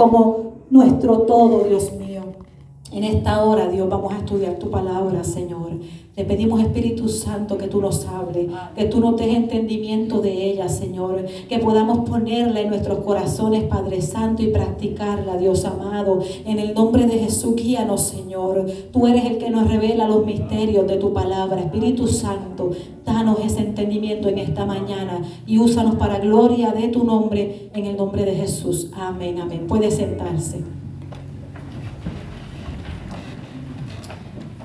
como nuestro todo, Dios mío. En esta hora, Dios, vamos a estudiar tu palabra, Señor. Te pedimos, Espíritu Santo, que tú nos hables, que tú nos des entendimiento de ella, Señor. Que podamos ponerla en nuestros corazones, Padre Santo, y practicarla, Dios amado. En el nombre de Jesús, guíanos, Señor. Tú eres el que nos revela los misterios de tu palabra. Espíritu Santo, danos ese entendimiento en esta mañana y úsanos para gloria de tu nombre, en el nombre de Jesús. Amén, amén. Puede sentarse.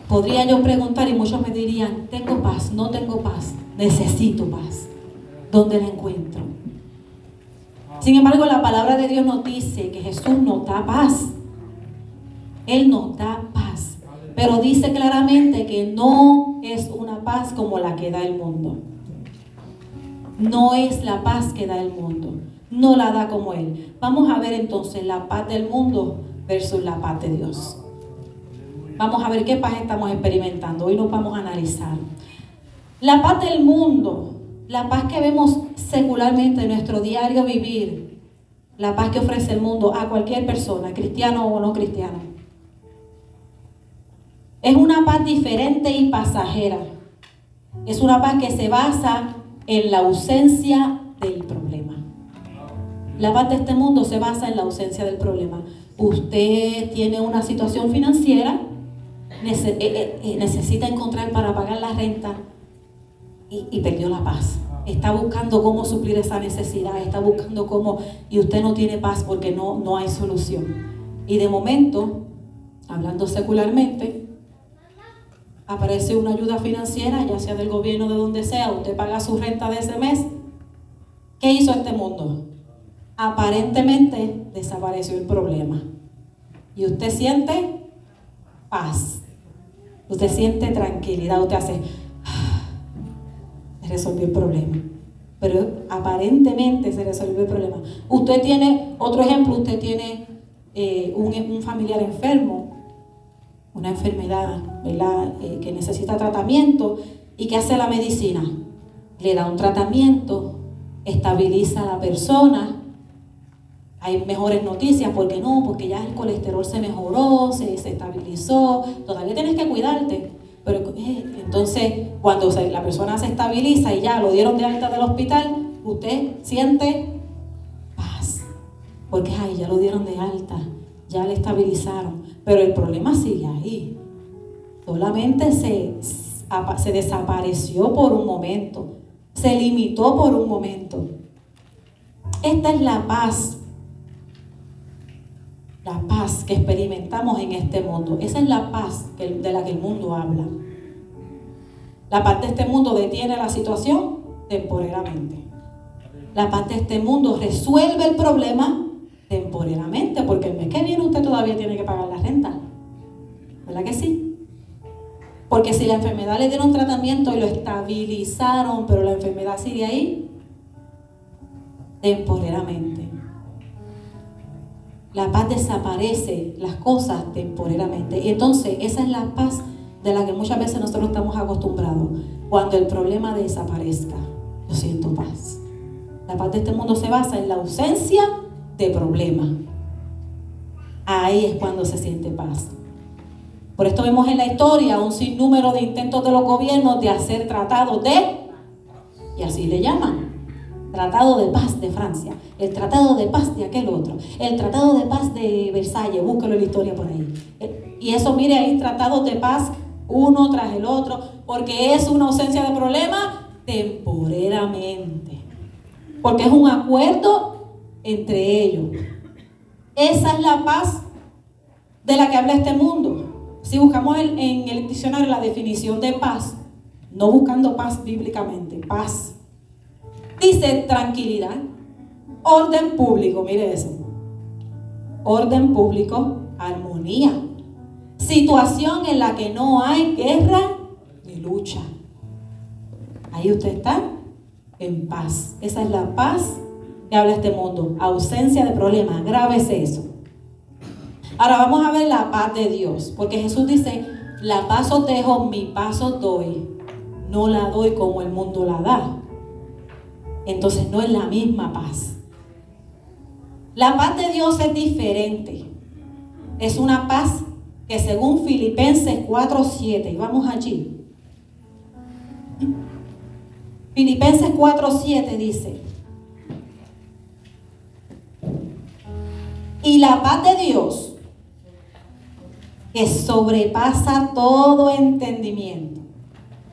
Podría yo preguntar y muchos me dirían, tengo paz, no tengo paz, necesito paz. ¿Dónde la encuentro? Sin embargo, la palabra de Dios nos dice que Jesús nos da paz. Él nos da paz. Pero dice claramente que no es una paz como la que da el mundo. No es la paz que da el mundo. No la da como Él. Vamos a ver entonces la paz del mundo versus la paz de Dios. Vamos a ver qué paz estamos experimentando. Hoy nos vamos a analizar. La paz del mundo, la paz que vemos secularmente en nuestro diario vivir, la paz que ofrece el mundo a cualquier persona, cristiano o no cristiano. Es una paz diferente y pasajera. Es una paz que se basa en la ausencia del problema. La paz de este mundo se basa en la ausencia del problema. Usted tiene una situación financiera necesita encontrar para pagar la renta y, perdió la paz. Está buscando cómo suplir esa necesidad, está buscando cómo, y usted no tiene paz porque no, no hay solución. Y de momento, hablando secularmente, aparece una ayuda financiera, ya sea del gobierno, de donde sea, usted paga su renta de ese mes. ¿Qué hizo este mundo? Aparentemente desapareció el problema. Y usted siente paz. Usted siente tranquilidad, usted hace, ah, resolvió el problema. Pero aparentemente se resolvió el problema. Usted tiene, otro ejemplo, usted tiene eh, un, familiar enfermo, una enfermedad, ¿verdad? Eh, que necesita tratamiento y que hace la medicina. Le da un tratamiento, estabiliza a la persona, hay mejores noticias, porque no, porque ya el colesterol se mejoró, se, estabilizó, todavía tienes que cuidarte. Pero eh, entonces, cuando la persona se estabiliza y ya lo dieron de alta del hospital, usted siente paz. Porque ay, ya lo dieron de alta, ya le estabilizaron. Pero el problema sigue ahí. Solamente se, se desapareció por un momento, se limitó por un momento. Esta es la paz la paz que experimentamos en este mundo. Esa es la paz de la que el mundo habla. La paz de este mundo detiene la situación temporalmente. La paz de este mundo resuelve el problema temporalmente, porque el mes que viene usted todavía tiene que pagar la renta. ¿Verdad que sí? Porque si la enfermedad le dieron tratamiento y lo estabilizaron, pero la enfermedad sigue ahí, temporalmente. La paz desaparece las cosas temporalmente. Y entonces esa es la paz de la que muchas veces nosotros estamos acostumbrados. Cuando el problema desaparezca, yo siento paz. La paz de este mundo se basa en la ausencia de problema. Ahí es cuando se siente paz. Por esto vemos en la historia un sinnúmero de intentos de los gobiernos de hacer tratados de, y así le llaman, Tratado de Paz de Francia, el Tratado de Paz de aquel otro, el Tratado de Paz de Versalles, búsquelo en la historia por ahí. Eh, y eso, mire, hay tratados de paz uno tras el otro, porque es una ausencia de problema temporeramente. Porque es un acuerdo entre ellos. Esa es la paz de la que habla este mundo. Si buscamos en el diccionario la definición de paz, no buscando paz bíblicamente, paz Dice tranquilidad, orden público, mire eso. Orden público, armonía. Situación en la que no hay guerra ni lucha. Ahí usted está en paz. Esa es la paz que habla este mundo. Ausencia de problemas. Grábese eso. Ahora vamos a ver la paz de Dios. Porque Jesús dice, la paz os dejo, mi paz os doy. No la doy como el mundo la da entonces no es la misma paz. La paz de Dios es diferente. Es una paz que según Filipenses 4.7, y vamos allí. Filipenses 4.7 dice, y la paz de Dios, que sobrepasa todo entendimiento,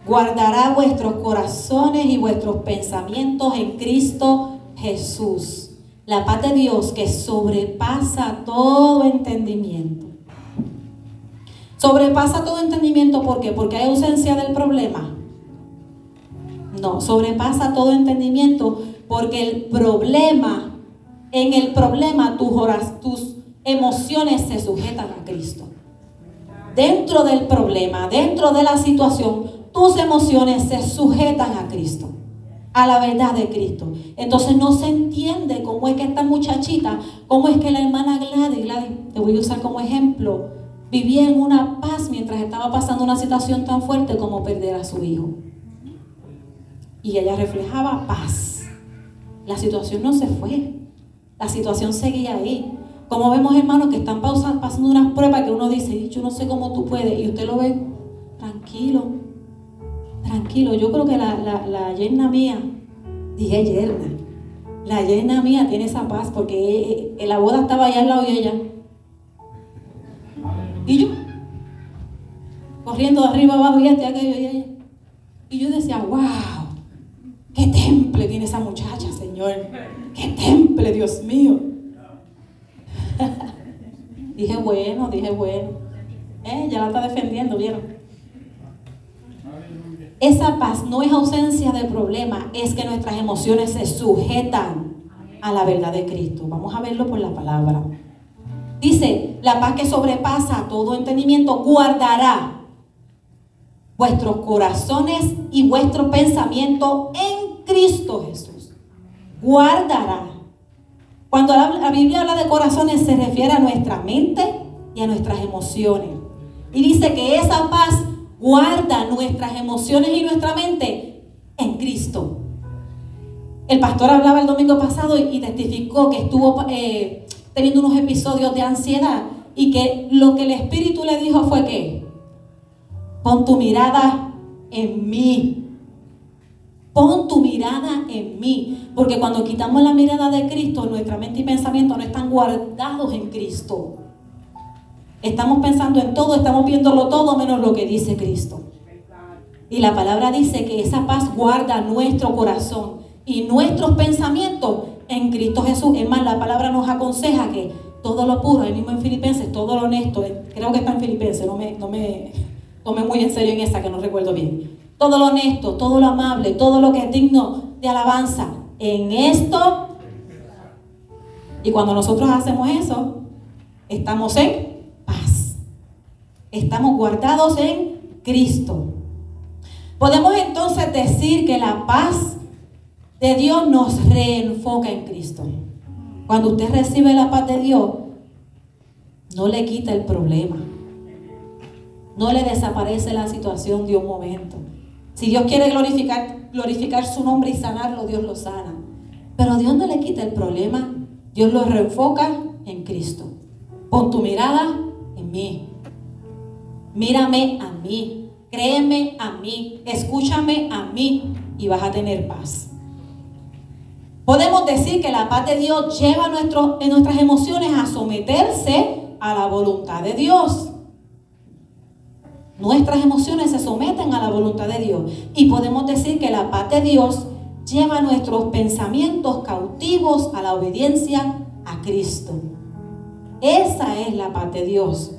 guardará vuestros corazones y vuestros pensamientos en Cristo Jesús. La paz de Dios que sobrepasa todo entendimiento. Sobrepasa todo entendimiento, ¿por qué? Porque hay ausencia del problema. No, sobrepasa todo entendimiento porque el problema, en el problema tus, horas, tus emociones se sujetan a Cristo. Dentro del problema, dentro de la situación, tus emociones se sujetan a Cristo, a la verdad de Cristo. Entonces no se entiende cómo es que esta muchachita, cómo es que la hermana Gladys, Gladys, te voy a usar como ejemplo, vivía en una paz mientras estaba pasando una situación tan fuerte como perder a su hijo. Y ella reflejaba paz. La situación no se fue. La situación seguía ahí. Como vemos, hermanos, que están pasando unas pruebas que uno dice, yo no sé cómo tú puedes, y usted lo ve tranquilo, tranquilo. Yo creo que la, la, yerna mía, dije yerna, la yerna mía tiene esa paz porque la boda estaba allá al lado de ella y yo, corriendo de arriba abajo y este, aquello y ella. Y yo decía, wow, qué temple tiene esa muchacha, Señor. Qué temple, Dios mío. dije, bueno, dije, bueno. Eh, ya la está defendiendo, ¿vieron? Esa paz no es ausencia de problema, es que nuestras emociones se sujetan a la verdad de Cristo. Vamos a verlo por la palabra. Dice, la paz que sobrepasa todo entendimiento guardará vuestros corazones y vuestro pensamiento en Cristo Jesús. Guardará. Cuando la, Biblia habla de corazones se refiere a nuestra mente y a nuestras emociones. Y dice que esa paz guarda nuestras emociones y nuestra mente en Cristo. El pastor hablaba el domingo pasado y, testificó que estuvo eh, teniendo unos episodios de ansiedad y que lo que el Espíritu le dijo fue que, pon tu mirada en mí. Pon tu mirada en mí. Porque cuando quitamos la mirada de Cristo, nuestra mente y pensamiento no están guardados en Cristo. Estamos pensando en todo, estamos viéndolo todo menos lo que dice Cristo. Y la palabra dice que esa paz guarda nuestro corazón y nuestros pensamientos en Cristo Jesús. Es más, la palabra nos aconseja que todo lo puro, ahí mismo en Filipenses, todo lo honesto, creo que está en Filipenses, no me, no me tome muy en serio en esa que no recuerdo bien. Todo lo honesto, todo lo amable, todo lo que es digno de alabanza. En esto, y cuando nosotros hacemos eso, estamos en. Estamos guardados en Cristo. Podemos entonces decir que la paz de Dios nos reenfoca en Cristo. Cuando usted recibe la paz de Dios, no le quita el problema. No le desaparece la situación de un momento. Si Dios quiere glorificar, glorificar su nombre y sanarlo, Dios lo sana. Pero Dios no le quita el problema. Dios lo reenfoca en Cristo. Pon tu mirada en mí. Mírame a mí. Créeme a mí. Escúchame a mí y vas a tener paz. Podemos decir que la paz de Dios lleva en nuestras emociones a someterse a la voluntad de Dios. Nuestras emociones se someten a la voluntad de Dios. Y podemos decir que la paz de Dios lleva nuestros pensamientos cautivos a la obediencia a Cristo. Esa es la paz de Dios.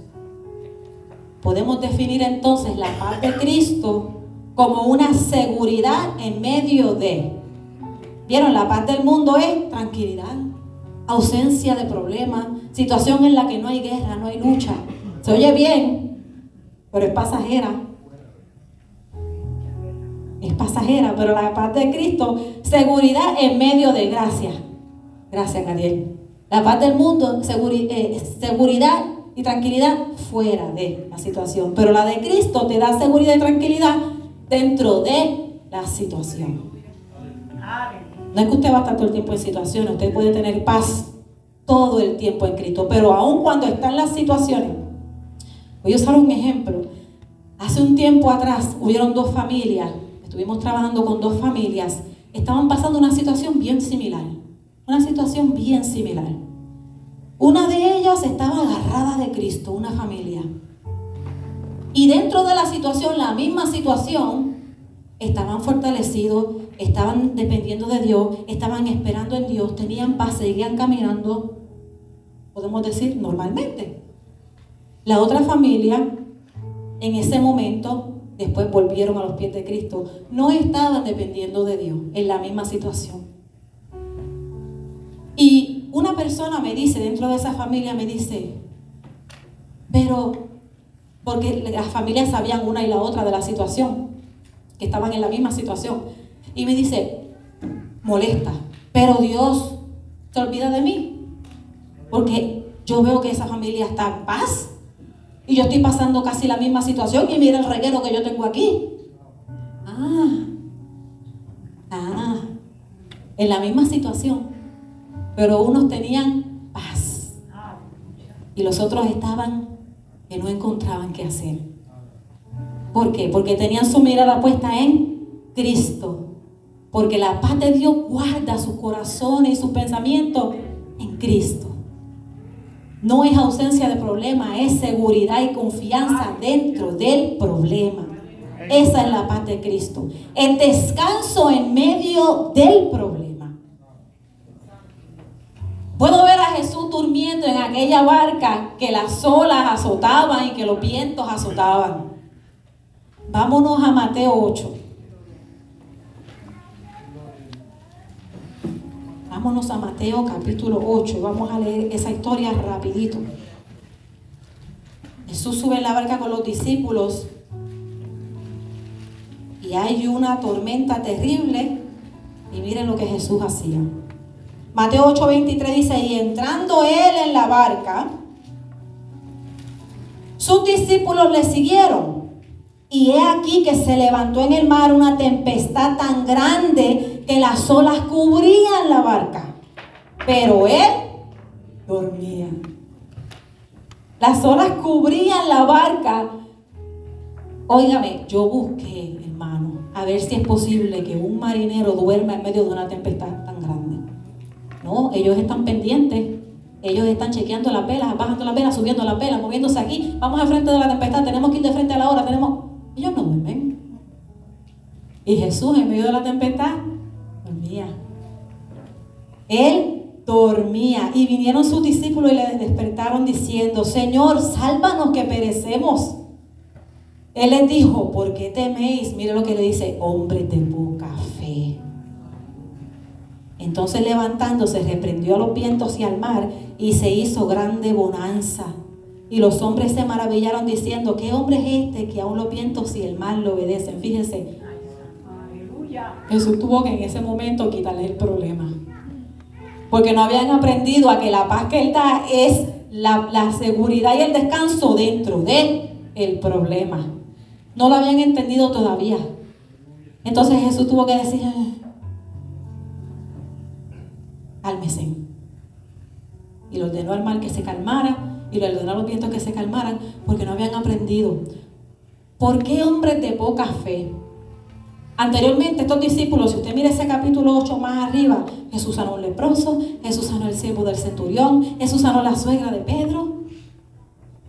Podemos definir entonces la paz de Cristo como una seguridad en medio de Vieron, la paz del mundo es tranquilidad, ausencia de problemas, situación en la que no hay guerra, no hay lucha. Se oye bien, pero es pasajera. Es pasajera, pero la paz de Cristo, seguridad en medio de gracia. Gracias, Gadiel. La paz del mundo, eh, seguridad y tranquilidad fuera de la situación. Pero la de Cristo te da seguridad y tranquilidad dentro de la situación. No es que usted va a estar todo el tiempo en situaciones, usted puede tener paz todo el tiempo en Cristo. Pero aun cuando están las situaciones, voy a usar un ejemplo. Hace un tiempo atrás hubieron dos familias, estuvimos trabajando con dos familias, estaban pasando una situación bien similar, una situación bien similar. Una de ellas estaba agarrada de Cristo, una familia. Y dentro de la situación, la misma situación, estaban fortalecidos, estaban dependiendo de Dios, estaban esperando en Dios, tenían paz, seguían caminando, podemos decir, normalmente. La otra familia, en ese momento, después volvieron a los pies de Cristo, no estaban dependiendo de Dios en la misma situación. Y una persona me dice, dentro de esa familia, me dice, pero, porque las familias sabían una y la otra de la situación, que estaban en la misma situación. Y me dice, molesta, pero Dios se olvida de mí. Porque yo veo que esa familia está en paz. Y yo estoy pasando casi la misma situación. Y mira el reguero que yo tengo aquí. Ah, ah, en la misma situación. Pero unos tenían paz. Y los otros estaban que no encontraban qué hacer. ¿Por qué? Porque tenían su mirada puesta en Cristo. Porque la paz de Dios guarda sus corazones y sus pensamientos en Cristo. No es ausencia de problema, es seguridad y confianza dentro del problema. Esa es la paz de Cristo. El descanso en medio del problema. Puedo ver a Jesús durmiendo en aquella barca que las olas azotaban y que los vientos azotaban. Vámonos a Mateo 8. Vámonos a Mateo capítulo 8 vamos a leer esa historia rapidito. Jesús sube en la barca con los discípulos y hay una tormenta terrible y miren lo que Jesús hacía. Mateo 8:23 dice, y entrando él en la barca, sus discípulos le siguieron. Y he aquí que se levantó en el mar una tempestad tan grande que las olas cubrían la barca. Pero él dormía. Las olas cubrían la barca. Óigame, yo busqué, hermano, a ver si es posible que un marinero duerma en medio de una tempestad. No, ellos están pendientes. Ellos están chequeando las velas, bajando las velas, subiendo las velas, moviéndose aquí. Vamos al frente de la tempestad, tenemos que ir de frente a la hora, tenemos ellos no duermen. Y Jesús en medio de la tempestad dormía. Él dormía y vinieron sus discípulos y le despertaron diciendo, Señor, sálvanos que perecemos. Él les dijo, ¿por qué teméis? Mire lo que le dice, hombre de poca fe. Entonces levantándose, reprendió a los vientos y al mar y se hizo grande bonanza. Y los hombres se maravillaron diciendo, ¿qué hombre es este que aún los vientos y el mar lo obedecen? Fíjense. Jesús tuvo que en ese momento quitarle el problema. Porque no habían aprendido a que la paz que Él da es la, seguridad y el descanso dentro de el problema. No lo habían entendido todavía. Entonces Jesús tuvo que decir, cálmese. Y le ordenó al mar que se calmara y le ordenó a los vientos que se calmaran porque no habían aprendido. ¿Por qué hombres de poca fe? Anteriormente, estos discípulos, si usted mira ese capítulo 8 más arriba, Jesús sanó un leproso, Jesús sanó el siervo del centurión, Jesús sanó la suegra de Pedro.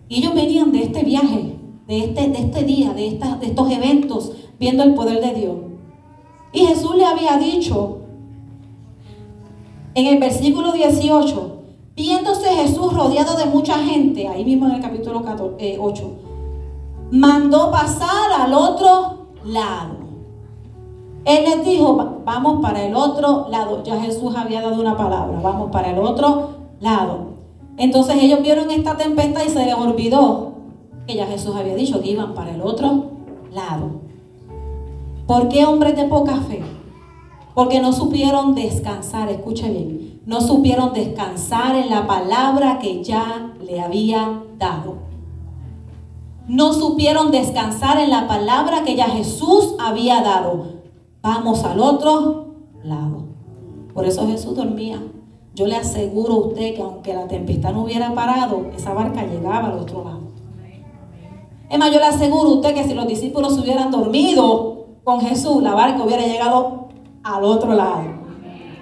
Y ellos venían de este viaje, de este, de este día, de, de estos eventos, viendo el poder de Dios. Y Jesús le había dicho en el versículo 18, Viéndose Jesús rodeado de mucha gente, ahí mismo en el capítulo 8, eh, mandó pasar al otro lado. Él les dijo, vamos para el otro lado. Ya Jesús había dado una palabra, vamos para el otro lado. Entonces ellos vieron esta tempestad y se les olvidó que ya Jesús había dicho que iban para el otro lado. ¿Por qué hombres de poca fe? Porque no supieron descansar, escuche bien no supieron descansar en la palabra que ya le había dado. No supieron descansar en la palabra que ya Jesús había dado. Vamos al otro lado. Por eso Jesús dormía. yo le aseguro a usted que aunque la tempestad no hubiera parado, esa barca llegaba al otro lado. Es más, yo le aseguro a usted que si los discípulos hubieran dormido con Jesús, la barca hubiera llegado al otro lado.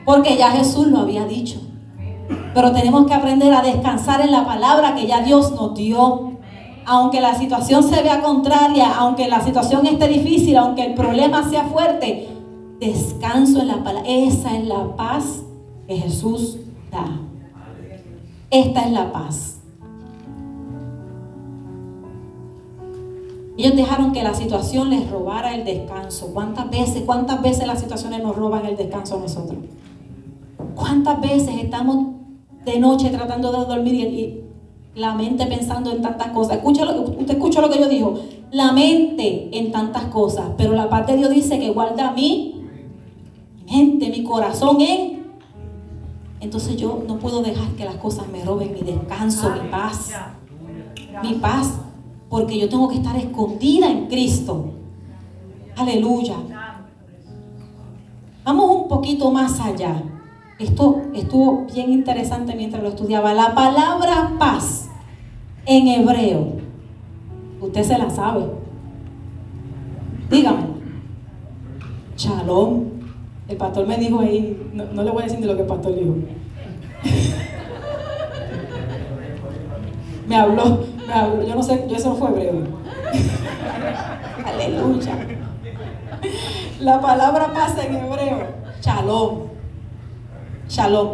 Porque ya Jesús lo había dicho. Pero tenemos que aprender a descansar en la palabra que ya Dios nos dio. Aunque la situación se vea contraria, aunque la situación esté difícil, aunque el problema sea fuerte, descanso en la palabra. Esa es la paz que Jesús da. Esta es la paz. Ellos dejaron que la situación les robara el descanso. ¿Cuántas veces, cuántas veces las situaciones nos roban el descanso a nosotros? ¿Cuántas veces estamos de noche tratando de dormir y, la mente pensando en tantas cosas? Escucha lo, usted escucha lo que yo digo. La mente en tantas cosas, pero la parte de Dios dice que guarda mi mente, mi corazón en. Entonces yo no puedo dejar que las cosas me roben mi descanso, mi paz. Mi paz porque yo tengo que estar escondida en Cristo. Aleluya. Vamos un poquito más allá. Esto estuvo bien interesante mientras lo estudiaba. La palabra paz en hebreo. Usted se la sabe. Dígame. Shalom. El pastor me dijo ahí, no, no le voy a decir de lo que el pastor dijo. me habló yo no sé, yo eso no fue hebreo. Aleluya. La palabra pasa en hebreo. Shalom. Shalom.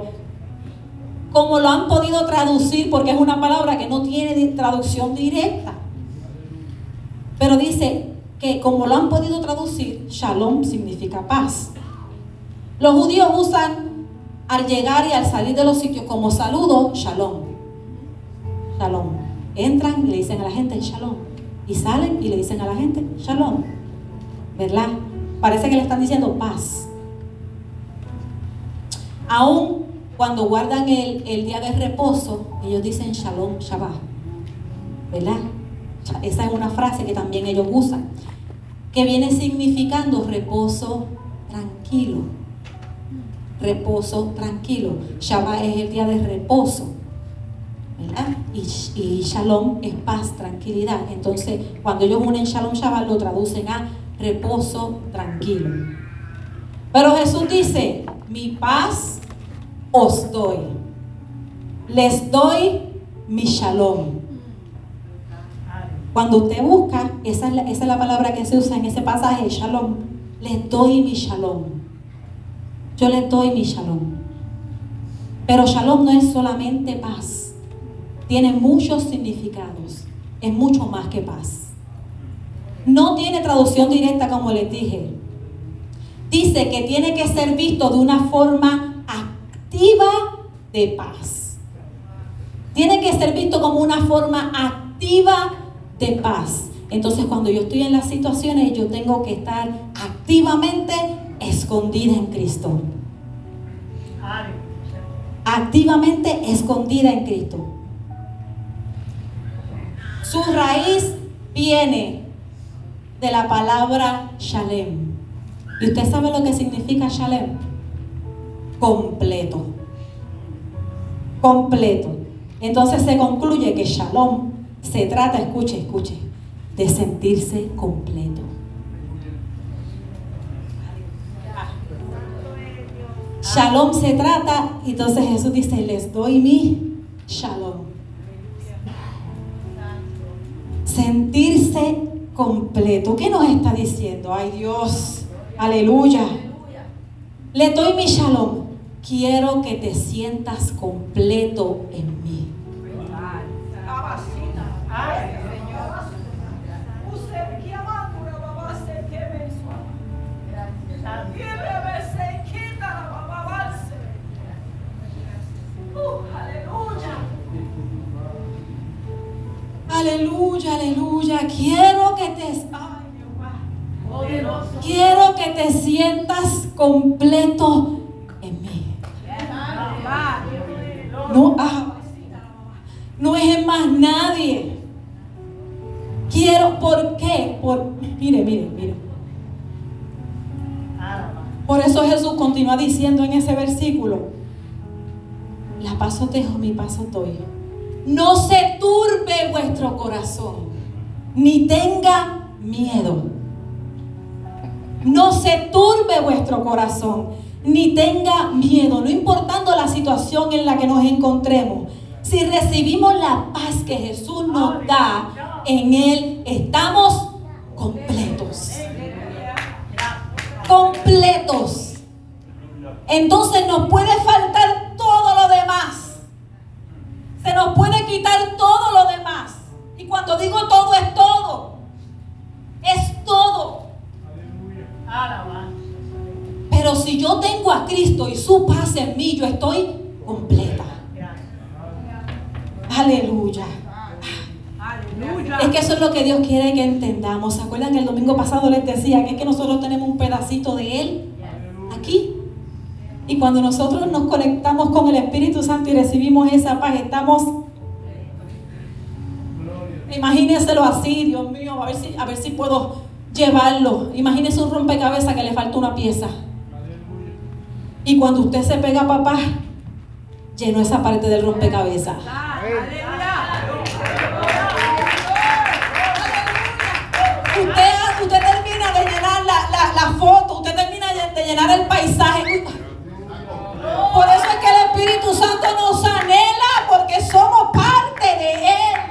Como lo han podido traducir, porque es una palabra que no tiene traducción directa. Pero dice que como lo han podido traducir, shalom significa paz. Los judíos usan al llegar y al salir de los sitios como saludo, shalom. Shalom. Entran y le dicen a la gente shalom. Y salen y le dicen a la gente shalom. ¿Verdad? Parece que le están diciendo paz. Aún cuando guardan el, día de reposo, ellos dicen shalom shabbat. ¿Verdad? Esa es una frase que también ellos usan. Que viene significando reposo tranquilo. Reposo tranquilo. Shabbat es el día de reposo. Y, shalom es paz, tranquilidad. Entonces, cuando ellos unen shalom, shabbat, lo traducen a reposo tranquilo. Pero Jesús dice, mi paz os doy. Les doy mi shalom. Cuando usted busca, esa es la palabra que se usa en ese pasaje, shalom. Les doy mi shalom. Yo les doy mi shalom. Pero shalom no es solamente paz tiene muchos significados, es mucho más que paz. No tiene traducción directa como les dije. Dice que tiene que ser visto de una forma activa de paz. Tiene que ser visto como una forma activa de paz. Entonces cuando yo estoy en las situaciones, yo tengo que estar activamente escondida en Cristo. Activamente escondida en Cristo. Su raíz viene de la palabra shalem. ¿Y usted sabe lo que significa shalem? Completo. Completo. Entonces se concluye que shalom se trata, escuche, escuche, de sentirse completo. Shalom se trata, entonces Jesús dice, les doy mi shalom. Sentirse completo. ¿Qué nos está diciendo? Ay Dios, aleluya. Le doy mi shalom. Quiero que te sientas completo en mí. Aleluya, aleluya. Quiero que te... quiero que te sientas completo en mí. No, ah, no es en más nadie. Quiero, ¿por qué? Por, mire, mire, mire. Por eso Jesús continúa diciendo en ese versículo, La paso dejo, mi paso doy. No se turbe vuestro corazón, ni tenga miedo. No se turbe vuestro corazón, ni tenga miedo, no importando la situación en la que nos encontremos. Si recibimos la paz que Jesús nos da, en Él estamos completos. Completos. Entonces nos puede faltar su paz en mí, yo estoy completa. Aleluya. Es que eso es lo que Dios quiere que entendamos. ¿Se acuerdan? El domingo pasado les decía que es que nosotros tenemos un pedacito de Él aquí. Y cuando nosotros nos conectamos con el Espíritu Santo y recibimos esa paz, estamos... Imagínenselo así, Dios mío, a ver si, a ver si puedo llevarlo. Imagínense un rompecabezas que le falta una pieza. Y cuando usted se pega, papá, llenó esa parte del rompecabezas. Usted, usted termina de llenar la, la, foto, usted termina de llenar el paisaje. Por eso es que el Espíritu Santo nos anhela, porque somos parte de Él.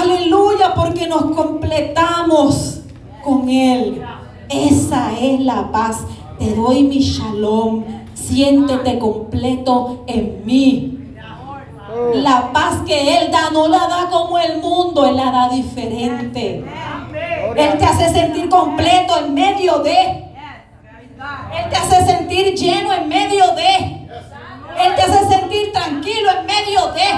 Aleluya, porque nos completamos con Él. Esa es la paz. Te doy mi shalom. Siéntete completo en mí. La paz que Él da no la da como el mundo, Él la da diferente. Él te hace sentir completo en medio de. Él te hace sentir lleno en medio de. Él te hace sentir tranquilo en medio de.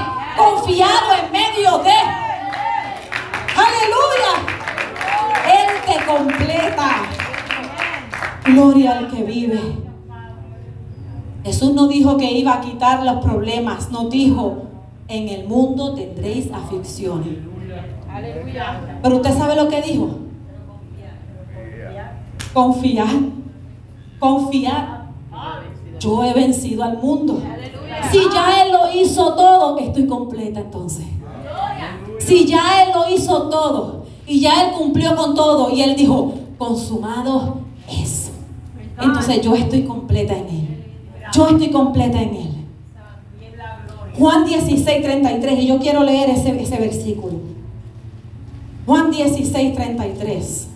Gloria al que vive. Jesús no dijo que iba a quitar los problemas, nos dijo, en el mundo tendréis aflicciones. Pero usted sabe lo que dijo. Confiar. Confiar. Yo he vencido al mundo. Si ya Él lo hizo todo, estoy completa entonces. Si ya Él lo hizo todo y ya Él cumplió con todo y Él dijo, consumado es. Entonces yo estoy completa en Él. Yo estoy completa en Él. Juan 16, 33, y yo quiero leer ese, ese versículo. Juan 16, 33.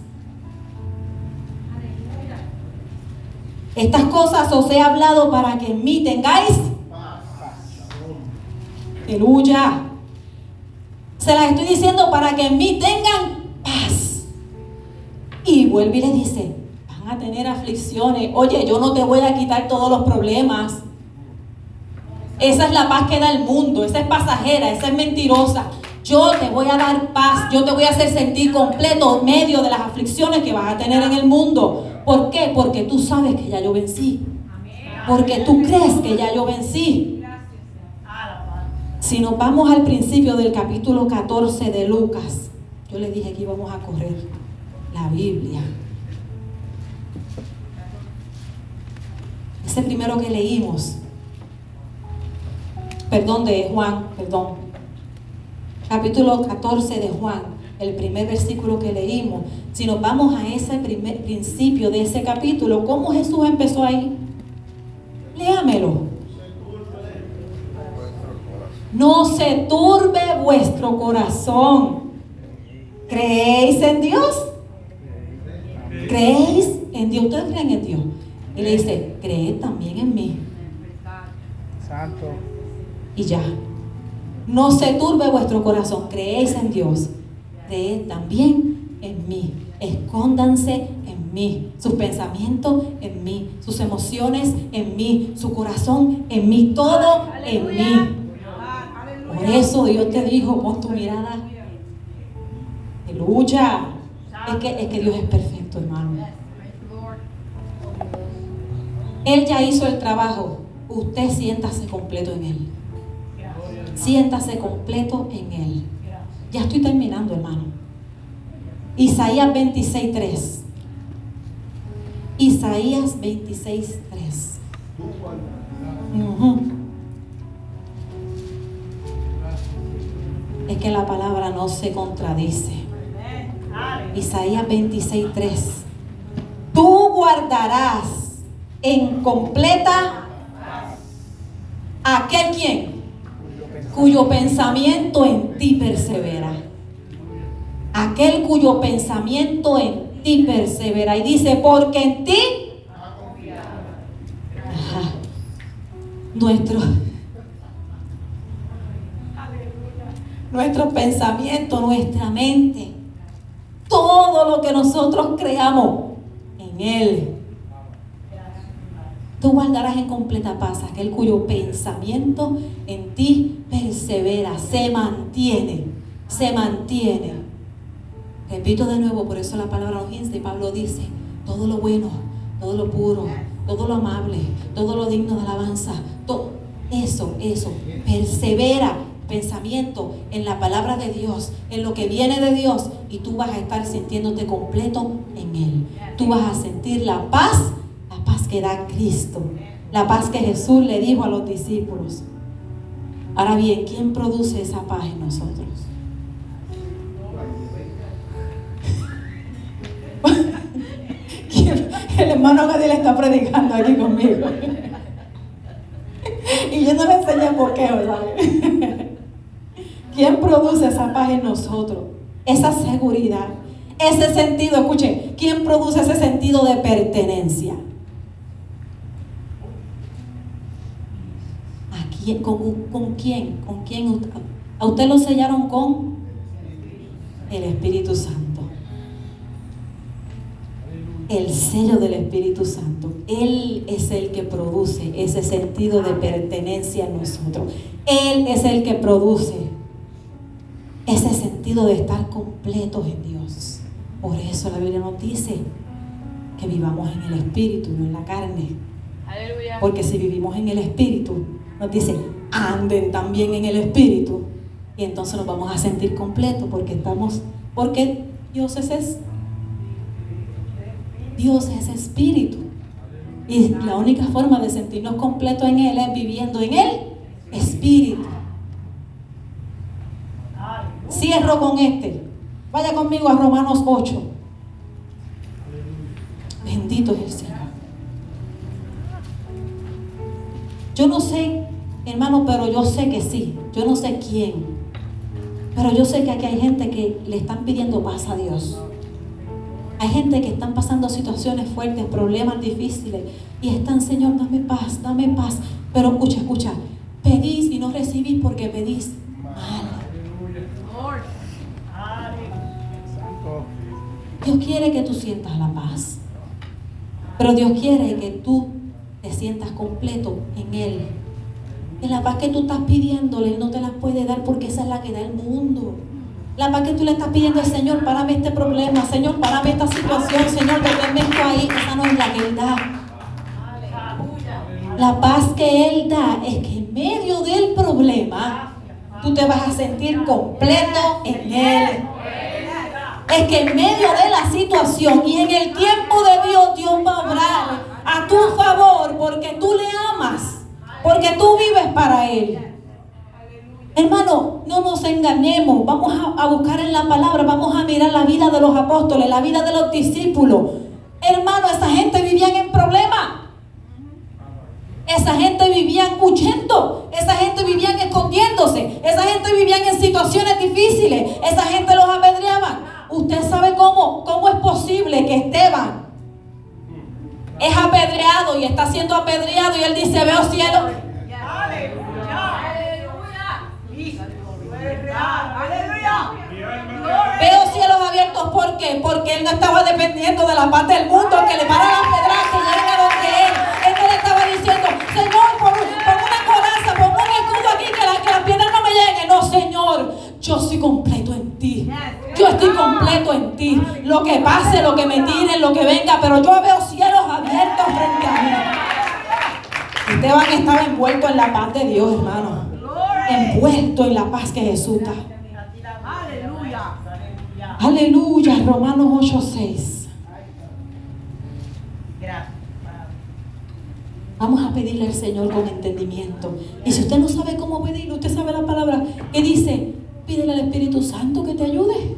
Estas cosas os he hablado para que en mí tengáis aleluya. Se las estoy diciendo para que en mí tengan paz. Y vuelve y le dice, van a tener aflicciones. Oye, yo no te voy a quitar todos los problemas. Esa es la paz que da el mundo. Esa es pasajera, esa es mentirosa. Yo te voy a dar paz. Yo te voy a hacer sentir completo en medio de las aflicciones que vas a tener en el mundo. ¿Por qué? Porque tú sabes que ya yo vencí. Porque tú crees que ya yo vencí. Si nos vamos al principio del capítulo 14 de Lucas, yo les dije que íbamos a correr la Biblia. Ese primero que leímos, perdón, de Juan, perdón, capítulo 14 de Juan, el primer versículo que leímos, si nos vamos a ese primer principio de ese capítulo, ¿cómo Jesús empezó ahí? Léamelo. No se turbe vuestro corazón. ¿Creéis en Dios? ¿Creéis en Dios? ¿Ustedes creen en Dios? Y le dice, cree también en mí. Santo. Y ya. No se turbe vuestro corazón. Creéis en Dios. Creed también en mí. Escóndanse en mí. Sus pensamientos en mí. Sus emociones en mí. Su corazón en mí. Todo en mí. Por eso Dios te dijo, pon tu mirada. Aleluya. Es que, es que Dios es perfecto, hermano. Él ya hizo el trabajo. Usted siéntase completo en Él. Siéntase completo en Él. Ya estoy terminando, hermano. Isaías 26.3. Isaías 26.3. Uh. Es que la palabra no se contradice. Isaías 26.3. Tú guardarás en completa aquel quien cuyo pensamiento en ti persevera. Aquel cuyo pensamiento en ti persevera. Y dice, porque en ti nuestro, nuestro pensamiento, nuestra mente, todo lo que nosotros creamos en Él. Tú guardarás en completa paz aquel cuyo pensamiento en ti persevera, se mantiene, se mantiene. Repito de nuevo, por eso la palabra y Pablo dice, todo lo bueno, todo lo puro, todo lo amable, todo lo digno de alabanza, todo eso, eso, persevera pensamiento en la palabra de Dios, en lo que viene de Dios, y tú vas a estar sintiéndote completo en Él. Tú vas a sentir la paz da Cristo, la paz que Jesús le dijo a los discípulos. Ahora bien, ¿quién produce esa paz en nosotros? El hermano Gadiel está predicando aquí conmigo. Y yo no le enseñé por qué, ¿sabes? ¿Quién produce esa paz en nosotros? Esa seguridad, ese sentido, escuche, ¿quién produce ese sentido de pertenencia? ¿A quién? ¿Con, quién? ¿Con quién? ¿A usted lo sellaron con? El Espíritu Santo el sello del Espíritu Santo. Él es el que produce ese sentido de pertenencia en nosotros. Él es el que produce ese sentido de estar completos en Dios. Por eso la Biblia nos dice que vivamos en el Espíritu, no en la carne. Porque si vivimos en el Espíritu, nos dice, anden también en el Espíritu. Y entonces nos vamos a sentir completos porque estamos, porque Dios es Dios es espíritu. Y la única forma de sentirnos completos en Él es viviendo en Él espíritu. Cierro con este. Vaya conmigo a Romanos 8. Bendito es el Señor. Yo no sé, hermano, pero yo sé que sí. Yo no sé quién. Pero yo sé que aquí hay gente que le están pidiendo paz a Dios. Hay gente que están pasando situaciones fuertes, problemas difíciles y están, Señor, dame paz, dame paz. Pero escucha, escucha, pedís y no recibís porque pedís mal. Dios quiere que tú sientas la paz. Pero Dios quiere que tú te sientas completo en Él. Y la paz que tú estás pidiéndole, Él no te la puede dar porque esa es la que da el mundo. La paz que tú le estás pidiendo al Señor, párame este problema, Señor, párame esta situación, Señor, deténme esto ahí. Esa no es la que Él da. La paz que Él da es que en medio del problema tú te vas a sentir completo en Él. Es que en medio de la situación y en el tiempo de Dios, Dios va a obrar a tu favor porque tú le amas, porque tú vives para Él. Hermano, no nos engañemos. Vamos a, buscar en la palabra, vamos a mirar la vida de los apóstoles, la vida de los discípulos. Hermano, esa gente vivía en problemas. Esa gente vivía huyendo. Esa gente vivía escondiéndose. Esa gente vivía en situaciones difíciles. Esa gente está siendo apedreado y él dice, veo cielo Veo cielos abiertos, ¿por qué? Porque él no estaba dependiendo de la parte del mundo que le para las pedras que lleguen a donde él. Él no le estaba diciendo, Señor, pon, una coraza, pon un escudo aquí que, la, que las piedras no me lleguen. No, Señor, yo soy completo en ti. Yo estoy completo en ti. Lo que pase, lo que me tiren, lo que venga, pero yo veo cielos abiertos frente a mí. Esteban estaba envuelto en la paz de Dios, hermano envuelto en la paz que Jesús da. Aleluya. Aleluya. Romanos 8:6. Vamos a pedirle al Señor con entendimiento. Y si usted no sabe cómo pedirlo, usted sabe la palabra que dice, Pídele al Espíritu Santo que te ayude.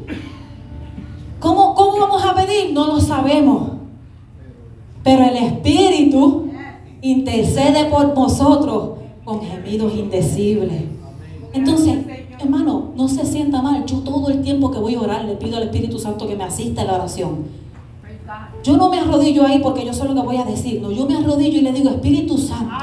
¿Cómo, ¿Cómo vamos a pedir? No lo sabemos. Pero el Espíritu intercede por nosotros con gemidos indecibles. Entonces, hermano, no se sienta mal. Yo todo el tiempo que voy a orar le pido al Espíritu Santo que me asista en la oración. Yo no me arrodillo ahí porque yo sé lo que voy a decir. No, yo me arrodillo y le digo, Espíritu Santo,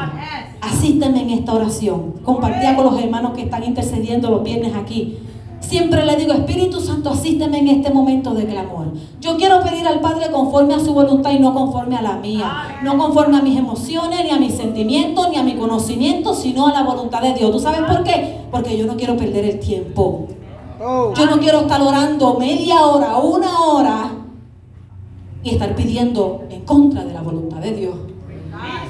asísteme en esta oración. Compartía con los hermanos que están intercediendo los viernes aquí. Siempre le digo, Espíritu Santo, asísteme en este momento de clamor. Yo quiero pedir al Padre conforme a su voluntad y no conforme a la mía. No conforme a mis emociones, ni a mis sentimientos, ni a mi conocimiento, sino a la voluntad de Dios. ¿Tú sabes por qué? Porque yo no quiero perder el tiempo. Oh. Yo no quiero estar orando media hora, una hora y estar pidiendo en contra de la voluntad de Dios.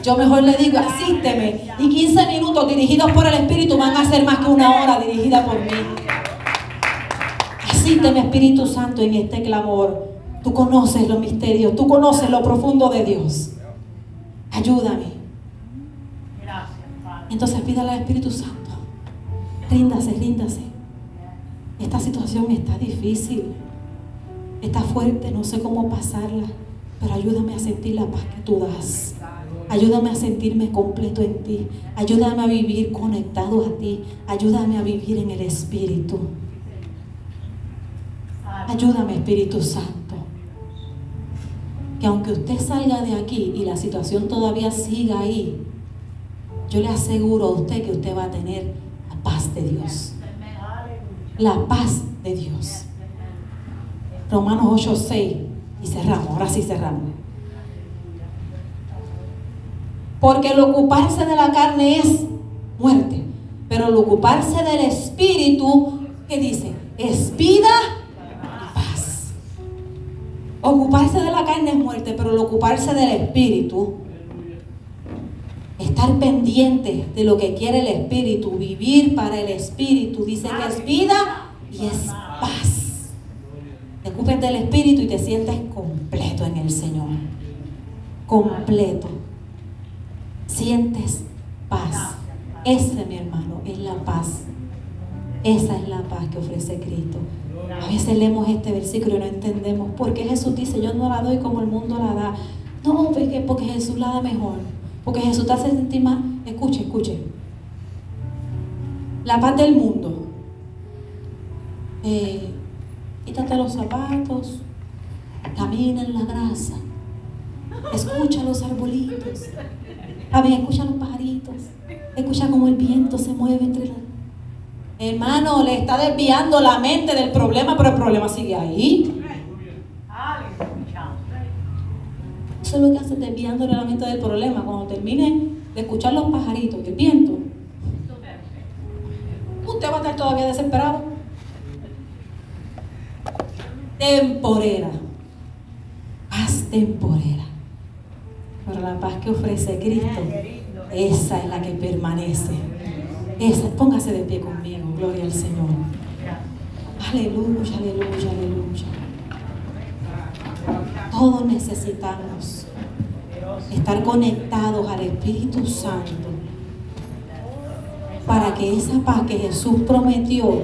Yo mejor le digo, asísteme. Y 15 minutos dirigidos por el Espíritu van a ser más que una hora dirigida por mí. Asísteme, Espíritu Santo, en este clamor. Tú conoces los misterios, tú conoces lo profundo de Dios. Ayúdame. Entonces pídale al Espíritu Santo. Ríndase, ríndase. Esta situación está difícil. Está fuerte, no sé cómo pasarla. Pero ayúdame a sentir la paz que tú das. Ayúdame a sentirme completo en ti. Ayúdame a vivir conectado a ti. Ayúdame a vivir en el Espíritu. Ayúdame, Espíritu Santo. Que aunque usted salga de aquí y la situación todavía siga ahí, yo le aseguro a usted que usted va a tener la paz de Dios. La paz de Dios. Romanos 8, 6. Y cerramos, ahora sí cerramos. Porque el ocuparse de la carne es muerte, pero el ocuparse del espíritu, ¿qué dice? Es vida Ocuparse de la carne es muerte, pero el ocuparse del espíritu, estar pendiente de lo que quiere el espíritu, vivir para el espíritu, dice que es vida y es paz. Te ocupes del espíritu y te sientes completo en el Señor. Completo. Sientes paz. Ese, mi hermano, es la paz. Esa es la paz que ofrece Cristo. A veces leemos este versículo y no entendemos por qué Jesús dice, yo no la doy como el mundo la da. No, porque, Jesús la da mejor. Porque Jesús te hace sentir más. Escuche, escuche. La paz del mundo. Eh, quítate los zapatos. Camina en la grasa. Escucha los arbolitos. A ver, escucha los pajaritos. Escucha cómo el viento se mueve entre las Hermano, le está desviando la mente del problema, pero el problema sigue ahí. Eso es lo que hace desviándole la mente del problema. Cuando termine de escuchar los pajaritos y el viento, usted va a estar todavía desesperado. Temporera. Paz temporera. Pero la paz que ofrece Cristo, esa es la que permanece. Esa, póngase de pie conmigo. Gloria al Señor. Aleluya, aleluya, aleluya. Todos necesitamos estar conectados al Espíritu Santo para que esa paz que Jesús prometió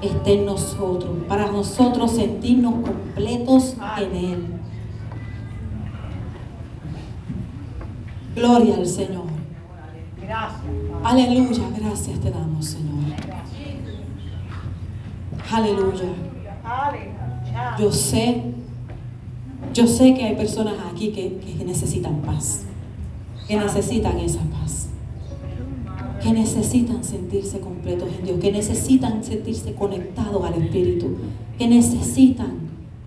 esté en nosotros, para nosotros sentirnos completos en Él. Gloria al Señor. Aleluya, gracias te damos, Señor. Aleluya. Yo sé, yo sé que hay personas aquí que, necesitan paz, que necesitan esa paz, que necesitan sentirse completos en Dios, que necesitan sentirse conectados al Espíritu, que necesitan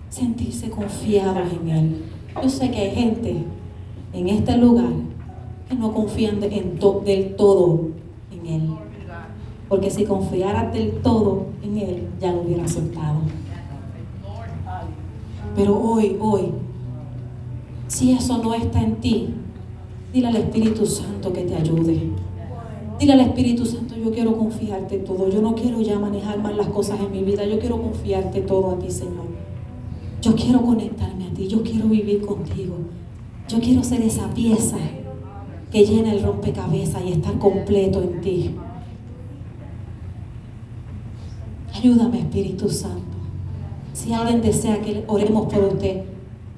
sentirse confiados en Él. Yo sé que hay gente en este lugar que no confían en del todo en Él. Porque si confiaras del todo en Él, ya lo hubiera soltado. Pero hoy, hoy, si eso no está en ti, dile al Espíritu Santo que te ayude. Dile al Espíritu Santo, yo quiero confiarte todo. Yo no quiero ya manejar más las cosas en mi vida. Yo quiero confiarte todo a ti, Señor. Yo quiero conectarme a ti. Yo quiero vivir contigo. Yo quiero ser esa pieza que llena el rompecabezas y estar completo en ti. Ayúdame, Espíritu Santo. Si alguien desea que oremos por usted,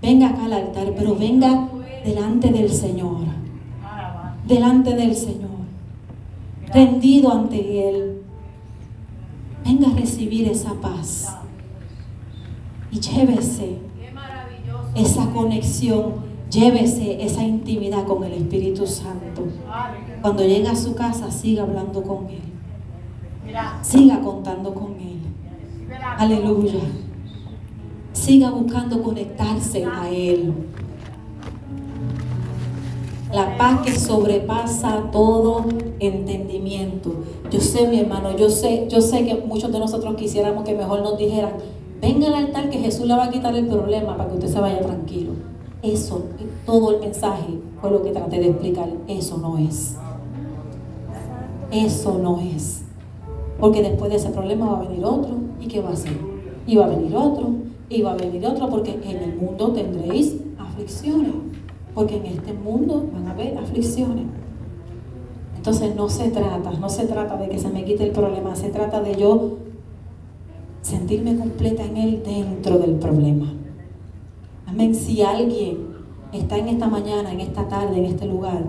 venga acá al altar, pero venga delante del Señor. Delante del Señor. Rendido ante Él. Venga a recibir esa paz. Y llévese esa conexión. Llévese esa intimidad con el Espíritu Santo. Cuando llegue a su casa, siga hablando con Él. Siga contando con Él. Aleluya. Siga buscando conectarse a Él. La paz que sobrepasa todo entendimiento. Yo sé, mi hermano, yo sé, yo sé que muchos de nosotros quisiéramos que mejor nos dijeran, venga al altar que Jesús le va a quitar el problema para que usted se vaya tranquilo. Eso, todo el mensaje fue lo que traté de explicar. Eso no es. Eso no es. Porque después de ese problema va a venir otro. ¿Y qué va a hacer? Y va a venir otro. Y va a venir otro. Porque en el mundo tendréis aflicciones. Porque en este mundo van a haber aflicciones. Entonces no se trata, no se trata de que se me quite el problema, se trata de yo sentirme completa en Él dentro del problema. Amén. Si alguien está en esta mañana, en esta tarde, en este lugar,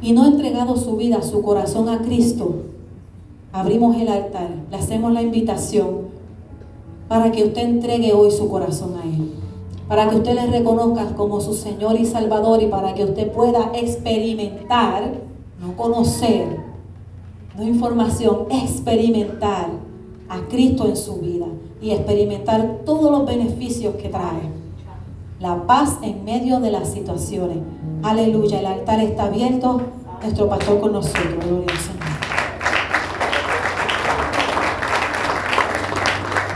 y no ha entregado su vida, su corazón a Cristo, abrimos el altar, le hacemos la invitación para que usted entregue hoy su corazón a Él, para que usted le reconozca como su Señor y Salvador y para que usted pueda experimentar, no conocer, no información, experimentar a Cristo en su vida y experimentar todos los beneficios que trae. La paz en medio de las situaciones. Aleluya, el altar está abierto. Nuestro pastor con nosotros. Señor.